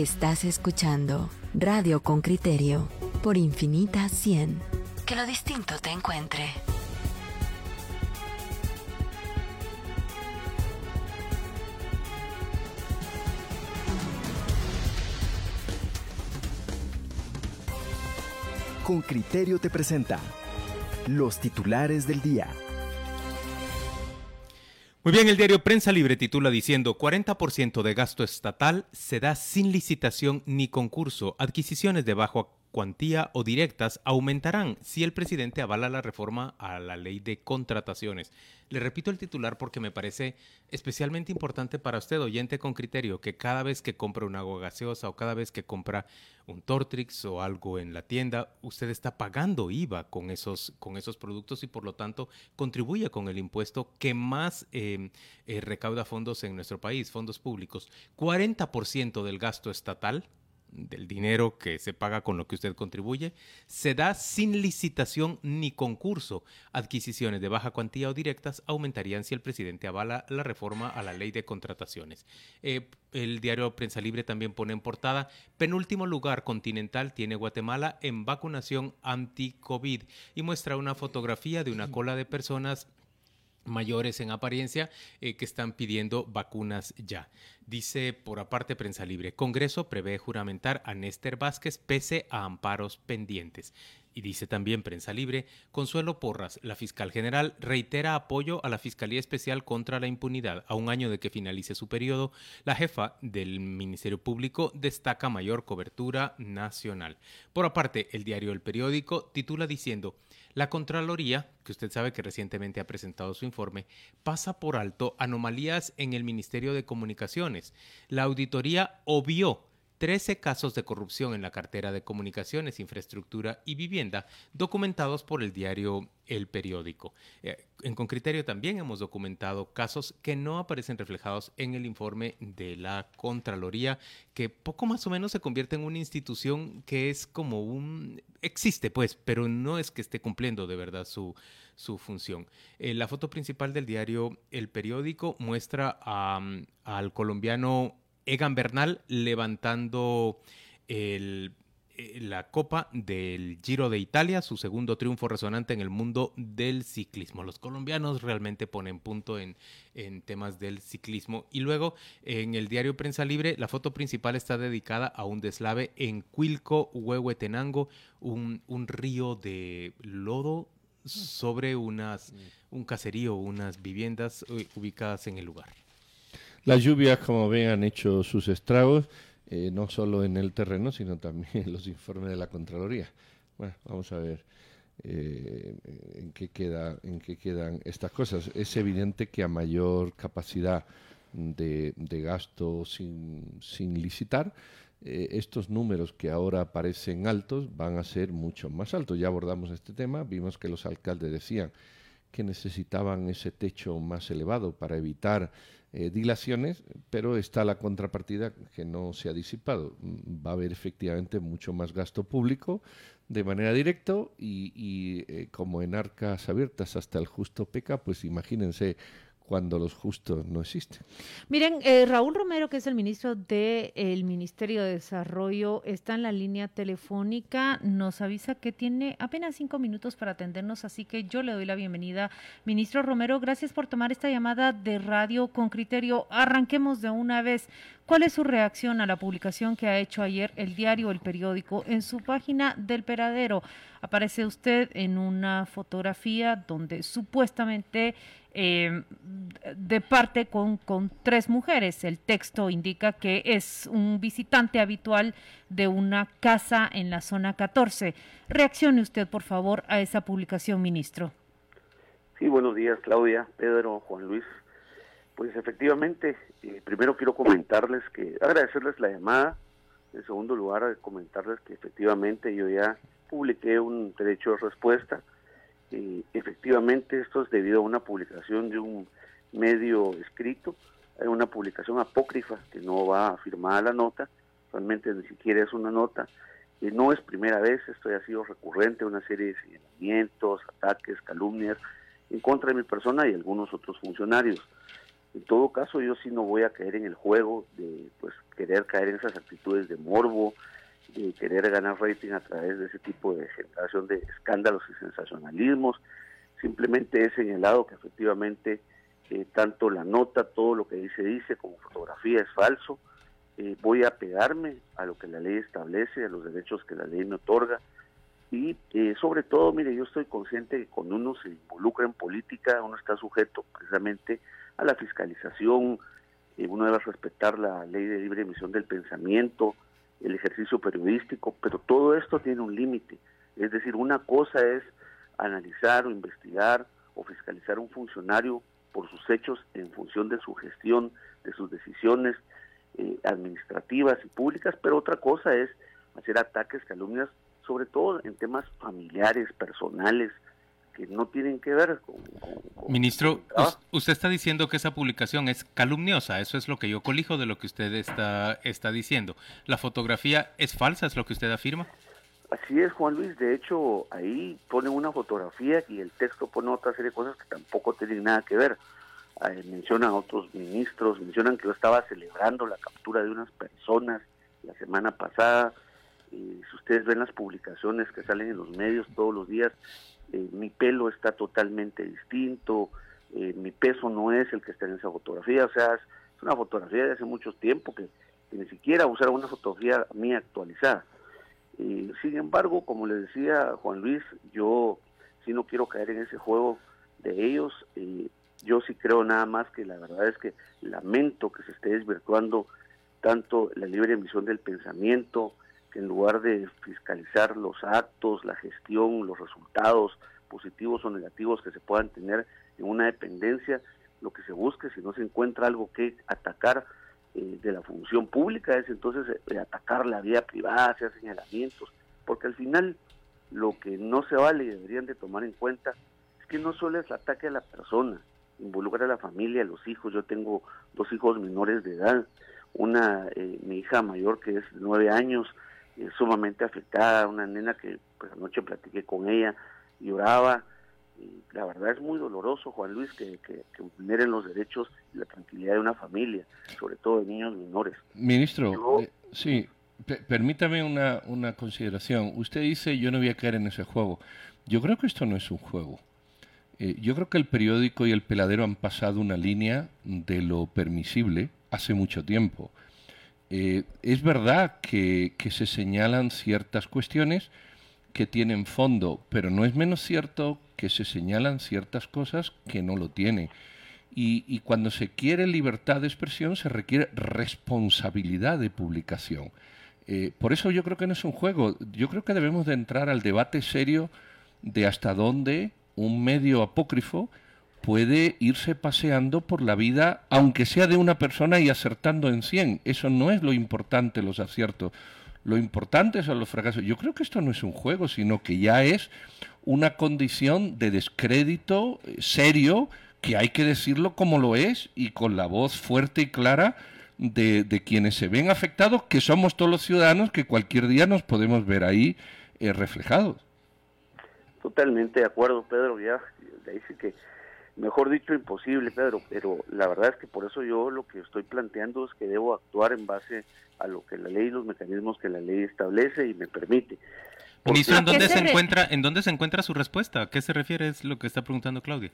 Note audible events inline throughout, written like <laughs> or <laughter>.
Estás escuchando Radio con Criterio por Infinita 100. Que lo distinto te encuentre. Con Criterio te presenta los titulares del día. Muy bien, el diario Prensa Libre titula diciendo 40% de gasto estatal se da sin licitación ni concurso, adquisiciones de bajo cuantía o directas aumentarán si el presidente avala la reforma a la ley de contrataciones. Le repito el titular porque me parece especialmente importante para usted, oyente con criterio, que cada vez que compra una agua gaseosa o cada vez que compra un Tortrix o algo en la tienda, usted está pagando IVA con esos, con esos productos y por lo tanto contribuye con el impuesto que más eh, eh, recauda fondos en nuestro país, fondos públicos. 40% del gasto estatal del dinero que se paga con lo que usted contribuye, se da sin licitación ni concurso. Adquisiciones de baja cuantía o directas aumentarían si el presidente avala la reforma a la ley de contrataciones. Eh, el diario Prensa Libre también pone en portada, penúltimo lugar continental tiene Guatemala en vacunación anti-COVID y muestra una fotografía de una cola de personas mayores en apariencia eh, que están pidiendo vacunas ya. Dice por aparte Prensa Libre, Congreso prevé juramentar a Néstor Vázquez pese a amparos pendientes. Y dice también Prensa Libre, Consuelo Porras, la fiscal general, reitera apoyo a la Fiscalía Especial contra la Impunidad. A un año de que finalice su periodo, la jefa del Ministerio Público destaca mayor cobertura nacional. Por aparte, el diario El Periódico titula diciendo, la Contraloría, que usted sabe que recientemente ha presentado su informe, pasa por alto anomalías en el Ministerio de Comunicaciones. La auditoría obvió 13 casos de corrupción en la cartera de comunicaciones, infraestructura y vivienda, documentados por el diario El Periódico. Eh, en Concriterio también hemos documentado casos que no aparecen reflejados en el informe de la Contraloría, que poco más o menos se convierte en una institución que es como un... existe pues, pero no es que esté cumpliendo de verdad su, su función. Eh, la foto principal del diario El Periódico muestra al colombiano Egan Bernal levantando eh, la copa del Giro de Italia, su segundo triunfo resonante en el mundo del ciclismo. Los colombianos realmente ponen punto en, temas del ciclismo. Y luego, en el diario Prensa Libre, la foto principal está dedicada a un deslave en Cuilco, Huehuetenango, un, un río de lodo sobre unas, un caserío, unas viviendas eh, ubicadas en el lugar. Las lluvias, como ven, han hecho sus estragos, eh, no solo en el terreno, sino también en <laughs> los informes de la Contraloría. Bueno, vamos a ver eh, en, qué queda, en qué quedan estas cosas. Es evidente que a mayor capacidad de, gasto sin, sin licitar, eh, estos números que ahora parecen altos van a ser mucho más altos. Ya abordamos este tema, vimos que los alcaldes decían que necesitaban ese techo más elevado para evitar eh, dilaciones, pero está la contrapartida que no se ha disipado. Mm, va a haber efectivamente mucho más gasto público de manera directa y, eh, como en arcas abiertas hasta el justo peca, pues imagínense cuando los justos no existen. Miren, eh, Raúl Romero, que es el ministro del Ministerio de Desarrollo, está en la línea telefónica, nos avisa que tiene apenas cinco minutos para atendernos, así que yo le doy la bienvenida. Ministro Romero, gracias por tomar esta llamada de radio con criterio. Arranquemos de una vez. ¿Cuál es su reacción a la publicación que ha hecho ayer el diario El Periódico en su página del Peradero? Aparece usted en una fotografía donde supuestamente eh, de parte con, con, tres mujeres. El texto indica que es un visitante habitual de una casa en la zona 14. Reaccione usted, por favor, a esa publicación, ministro. Sí, buenos días, Claudia, Pedro, Juan Luis. Pues efectivamente, eh, primero quiero comentarles que, agradecerles la llamada. En segundo lugar, comentarles que efectivamente yo ya publiqué un derecho de respuesta efectivamente esto es debido a una publicación de un medio escrito, hay una publicación apócrifa que no va firmada la nota, realmente ni siquiera es una nota, y no es primera vez, esto ha sido recurrente, una serie de señalamientos, ataques, calumnias en contra de mi persona y algunos otros funcionarios. En todo caso, yo sí no voy a caer en el juego de pues querer caer en esas actitudes de morbo, de querer ganar rating a través de ese tipo de generación de escándalos y sensacionalismos. Simplemente he señalado que efectivamente eh, tanto la nota, todo lo que dice dice, como fotografía es falso. Eh, voy a pegarme a lo que la ley establece, a los derechos que la ley me otorga. Y eh, sobre todo, mire, yo estoy consciente que cuando uno se involucra en política, uno está sujeto precisamente a la fiscalización, uno debe respetar la ley de libre emisión del pensamiento, el ejercicio periodístico, pero todo esto tiene un límite. Es decir, una cosa es analizar o investigar o fiscalizar a un funcionario por sus hechos en función de su gestión, de sus decisiones eh, administrativas y públicas, pero otra cosa es hacer ataques, calumnias, sobre todo en temas familiares, personales, que no tienen que ver con... Ministro, usted está diciendo que esa publicación es calumniosa, eso es lo que yo colijo de lo que usted está, está diciendo. ¿La fotografía es falsa, es lo que usted afirma? Así es, Juan Luis. De hecho, ahí pone una fotografía y el texto pone otra serie de cosas que tampoco tienen nada que ver. mencionan a otros ministros, mencionan que yo estaba celebrando la captura de unas personas la semana pasada. Y si ustedes ven las publicaciones que salen en los medios todos los días, eh, mi pelo está totalmente distinto, eh, mi peso no es el que está en esa fotografía, o sea, es una fotografía de hace mucho tiempo que, ni siquiera usar una fotografía mía actualizada sin embargo, como le decía Juan Luis, yo sí no quiero caer en ese juego de ellos. yo sí creo nada más que la verdad es que lamento que se esté desvirtuando tanto la libre emisión del pensamiento, que en lugar de fiscalizar los actos, la gestión, los resultados positivos o negativos que se puedan tener en una dependencia, lo que se busque, si no se encuentra algo que atacar, eh, de la función pública es entonces eh, atacar la vía privada, hacer señalamientos, porque al final lo que no se vale y deberían de tomar en cuenta es que no solo es el ataque a la persona, involucra a la familia, a los hijos. Yo tengo dos hijos menores de edad, una, eh, mi hija mayor que es nueve años, sumamente afectada, una nena que pues anoche platiqué con ella, lloraba, la verdad es muy doloroso, Juan Luis, que, que, los derechos y la tranquilidad de una familia, sobre todo de niños menores. Ministro, eh, sí, permítame una, una consideración. Usted dice, yo no voy a caer en ese juego. Yo creo que esto no es un juego. Eh, yo creo que el periódico y el peladero han pasado una línea de lo permisible hace mucho tiempo. Eh, es verdad que, se señalan ciertas cuestiones, que tienen fondo, pero no es menos cierto que se señalan ciertas cosas que no lo tiene. Y, cuando se quiere libertad de expresión se requiere responsabilidad de publicación. Eh, por eso yo creo que no es un juego. Yo creo que debemos de entrar al debate serio de hasta dónde un medio apócrifo puede irse paseando por la vida, aunque sea de una persona y acertando en 100. Eso no es lo importante, los aciertos. Lo importante son los fracasos. Yo creo que esto no es un juego, sino que ya es una condición de descrédito eh, serio que hay que decirlo como lo es y con la voz fuerte y clara de, quienes se ven afectados, que somos todos los ciudadanos que cualquier día nos podemos ver ahí eh, reflejados. Totalmente de acuerdo, Pedro. Ya dice que mejor dicho imposible, Pedro, pero la verdad es que por eso yo lo que estoy planteando es que debo actuar en base a lo que la ley y los mecanismos que la ley establece y me permite. Ministro, ¿en dónde se, encuentra, en dónde se encuentra su respuesta? ¿A qué se refiere es lo que está preguntando Claudia?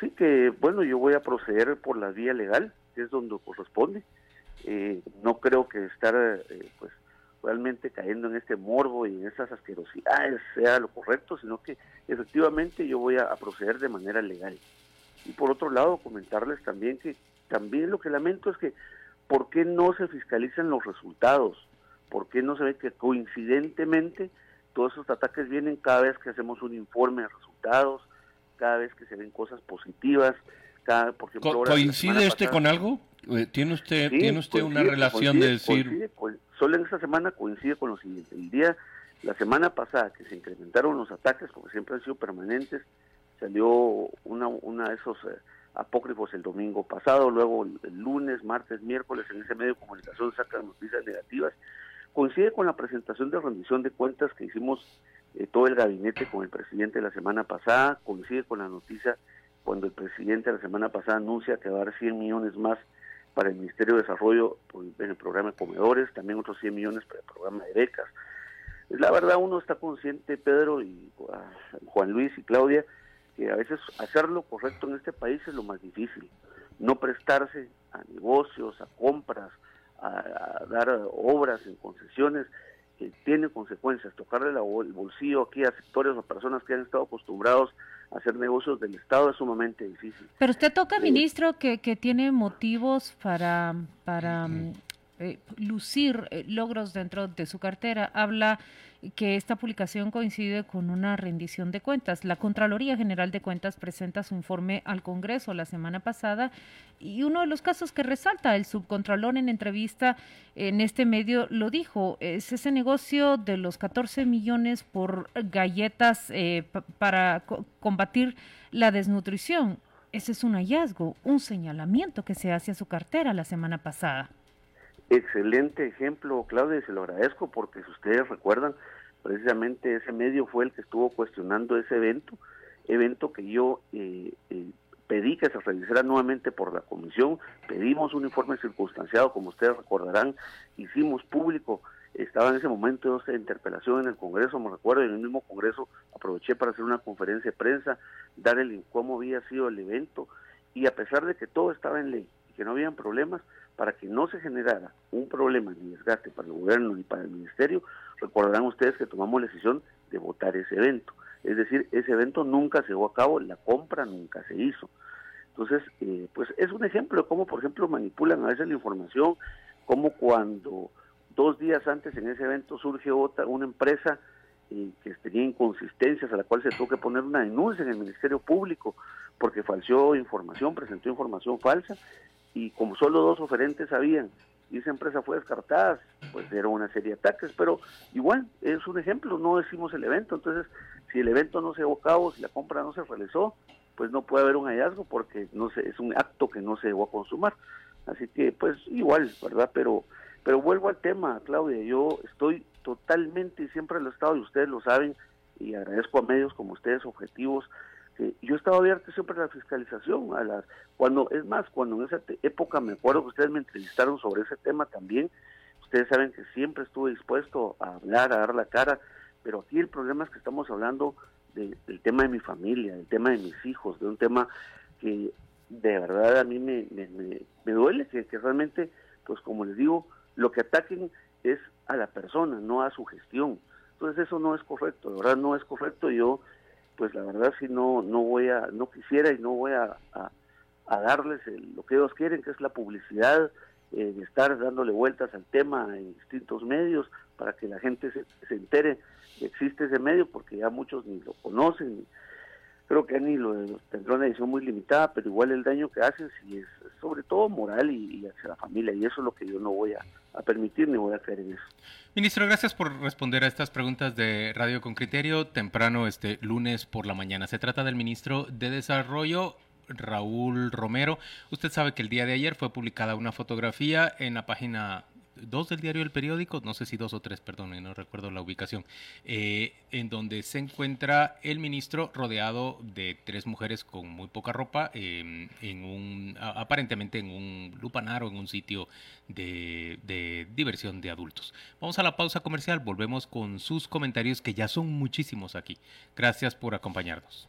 Sí, que bueno, yo voy a proceder por la vía legal, que es donde corresponde. Eh, no creo que estar eh, pues realmente cayendo en este morbo y en esas asquerosidades sea lo correcto, sino que efectivamente yo voy a, proceder de manera legal. Y por otro lado, comentarles también que también lo que lamento es que ¿por qué no se fiscalizan los resultados? ¿Por qué no se ve que coincidentemente todos esos ataques vienen cada vez que hacemos un informe de resultados, cada vez que se ven cosas positivas? Cada, por ¿Coincide este con algo? Eh, ¿Tiene usted, ¿tiene usted una relación de decir...? solo en esta semana coincide con lo siguiente. El día, la semana pasada que se incrementaron los ataques, porque siempre han sido permanentes, salió una, una de esos eh, apócrifos el domingo pasado, luego el, lunes, martes, miércoles, en ese medio de comunicación sacan noticias negativas. Coincide con la presentación de rendición de cuentas que hicimos eh, todo el gabinete con el presidente la semana pasada, coincide con la noticia cuando el presidente la semana pasada anuncia que va a dar 100 millones más para el Ministerio de Desarrollo en el programa de comedores, también otros 100 millones para el programa de becas. La verdad uno está consciente, Pedro y ah, Juan Luis y Claudia, que a veces hacer lo correcto en este país es lo más difícil. No prestarse a negocios, a compras, a, dar obras en concesiones que tienen consecuencias. Tocarle el bolsillo aquí a sectores o personas que han estado acostumbrados hacer negocios del Estado es sumamente difícil. Pero usted toca, ministro, que, que tiene motivos para, para eh, lucir eh, logros dentro de su cartera. Habla que esta publicación coincide con una rendición de cuentas. La Contraloría General de Cuentas presenta su informe al Congreso la semana pasada y uno de los casos que resalta el subcontralor en entrevista en este medio lo dijo, es ese negocio de los 14 millones por galletas eh, para combatir la desnutrición. Ese es un hallazgo, un señalamiento que se hace a su cartera la semana pasada. Excelente ejemplo, Claudia, y se lo agradezco porque si ustedes recuerdan, precisamente ese medio fue el que estuvo cuestionando ese evento, evento que yo eh, eh, pedí que se realizara nuevamente por la comisión, pedimos un informe circunstanciado, como ustedes recordarán, hicimos público, estaba en ese momento de interpelación en el Congreso, me recuerdo, en el mismo Congreso aproveché para hacer una conferencia de prensa, dar el cómo había sido el evento, y a pesar de que todo estaba en ley y que no habían problemas, para que no se generara un problema ni desgaste para el gobierno ni para el ministerio, recordarán ustedes que tomamos la decisión de votar ese evento. Es decir, ese evento nunca se llevó a cabo, la compra nunca se hizo. Entonces, eh, pues es un ejemplo de cómo, por ejemplo, manipulan a veces la información, como cuando dos días antes en ese evento surge otra, una empresa eh, que tenía inconsistencias a la cual se tuvo que poner una denuncia en el Ministerio Público porque falseó información, presentó información falsa y como solo dos oferentes sabían y esa empresa fue descartada, pues era una serie de ataques, pero igual es un ejemplo, no decimos el evento, entonces si el evento no se llevó a cabo, si la compra no se realizó, pues no puede haber un hallazgo porque no se, es un acto que no se llevó a consumar. Así que pues igual, ¿verdad? Pero pero vuelvo al tema, Claudia, yo estoy totalmente y siempre lo he estado y ustedes lo saben y agradezco a medios como ustedes objetivos yo he estado abierto siempre a la fiscalización, a las, cuando, es más, cuando en esa época me acuerdo que ustedes me entrevistaron sobre ese tema también, ustedes saben que siempre estuve dispuesto a hablar, a dar la cara, pero aquí el problema es que estamos hablando del tema de mi familia, del tema de mis hijos, de un tema que de verdad a mí me, me, duele, que, que realmente, pues como les digo, lo que ataquen es a la persona, no a su gestión. Entonces eso no es correcto, de verdad no es correcto. Yo pues la verdad si no no voy a no quisiera y no voy a, a, darles lo que ellos quieren que es la publicidad eh, de estar dándole vueltas al tema en distintos medios para que la gente se, se entere que existe ese medio porque ya muchos ni lo conocen creo que ni lo tendrá una edición muy limitada pero igual el daño que hacen sí es sobre todo moral y, hacia la familia y eso es lo que yo no voy a, permitir ni voy a creer en eso. Ministro, gracias por responder a estas preguntas de Radio con Criterio temprano este lunes por la mañana. Se trata del ministro de Desarrollo Raúl Romero. Usted sabe que el día de ayer fue publicada una fotografía en la página dos del diario El Periódico, no sé si dos o tres, perdón, no recuerdo la ubicación, eh, en donde se encuentra el ministro rodeado de tres mujeres con muy poca ropa, em, en un, aparentemente en un lupanar o en un sitio de, de diversión de adultos. Vamos a la pausa comercial, volvemos con sus comentarios que ya son muchísimos aquí. Gracias por acompañarnos.